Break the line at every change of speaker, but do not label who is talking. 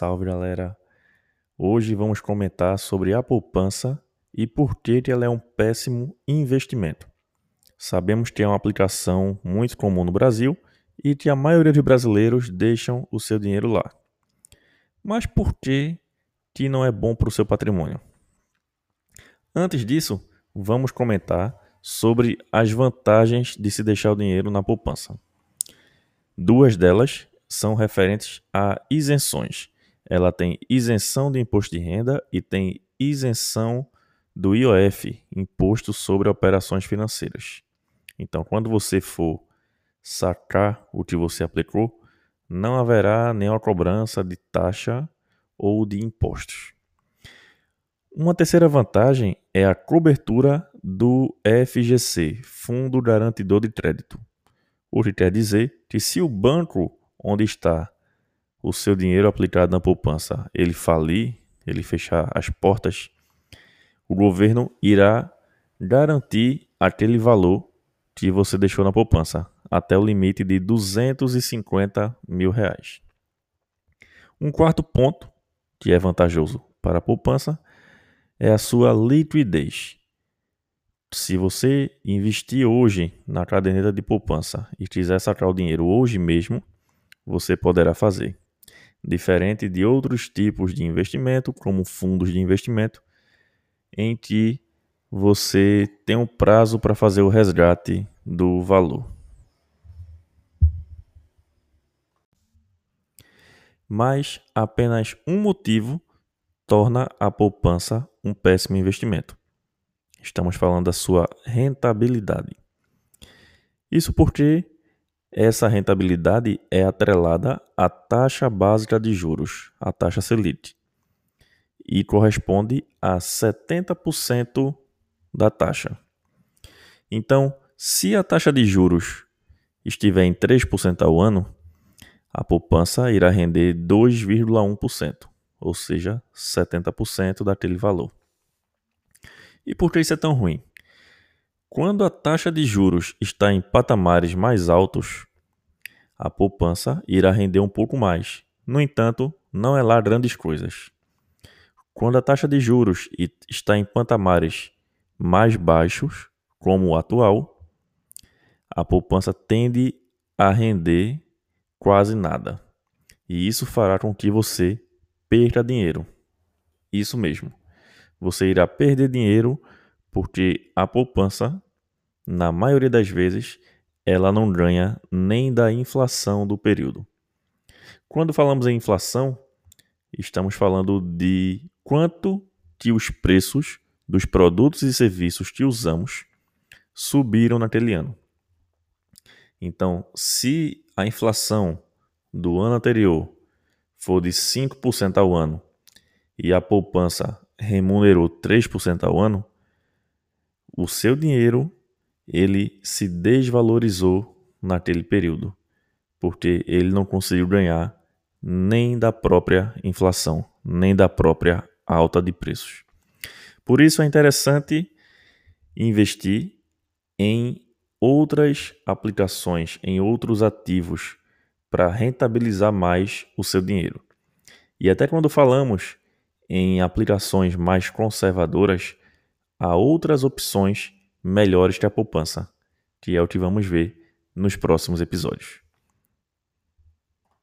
Salve galera! Hoje vamos comentar sobre a poupança e por que ela é um péssimo investimento. Sabemos que é uma aplicação muito comum no Brasil e que a maioria dos brasileiros deixam o seu dinheiro lá. Mas por que, que não é bom para o seu patrimônio? Antes disso, vamos comentar sobre as vantagens de se deixar o dinheiro na poupança. Duas delas são referentes a isenções. Ela tem isenção do imposto de renda e tem isenção do IOF, Imposto sobre Operações Financeiras. Então, quando você for sacar o que você aplicou, não haverá nenhuma cobrança de taxa ou de impostos. Uma terceira vantagem é a cobertura do FGC, Fundo Garantidor de Crédito. O que quer dizer que se o banco onde está o seu dinheiro aplicado na poupança, ele falir, ele fechar as portas, o governo irá garantir aquele valor que você deixou na poupança, até o limite de 250 mil reais. Um quarto ponto, que é vantajoso para a poupança, é a sua liquidez. Se você investir hoje na caderneta de poupança e quiser sacar o dinheiro hoje mesmo, você poderá fazer. Diferente de outros tipos de investimento, como fundos de investimento, em que você tem um prazo para fazer o resgate do valor. Mas apenas um motivo torna a poupança um péssimo investimento. Estamos falando da sua rentabilidade. Isso porque essa rentabilidade é atrelada à taxa básica de juros, a taxa Selic, e corresponde a 70% da taxa. Então, se a taxa de juros estiver em 3% ao ano, a poupança irá render 2,1%, ou seja, 70% daquele valor. E por que isso é tão ruim? Quando a taxa de juros está em patamares mais altos, a poupança irá render um pouco mais. No entanto, não é lá grandes coisas. Quando a taxa de juros está em patamares mais baixos, como o atual, a poupança tende a render quase nada. E isso fará com que você perca dinheiro. Isso mesmo. Você irá perder dinheiro porque a poupança, na maioria das vezes, ela não ganha nem da inflação do período. Quando falamos em inflação, estamos falando de quanto que os preços dos produtos e serviços que usamos subiram naquele ano. Então, se a inflação do ano anterior for de 5% ao ano e a poupança remunerou 3% ao ano, o seu dinheiro ele se desvalorizou naquele período, porque ele não conseguiu ganhar nem da própria inflação, nem da própria alta de preços. Por isso é interessante investir em outras aplicações, em outros ativos, para rentabilizar mais o seu dinheiro. E até quando falamos em aplicações mais conservadoras, há outras opções melhores que a poupança, que é o que vamos ver nos próximos episódios.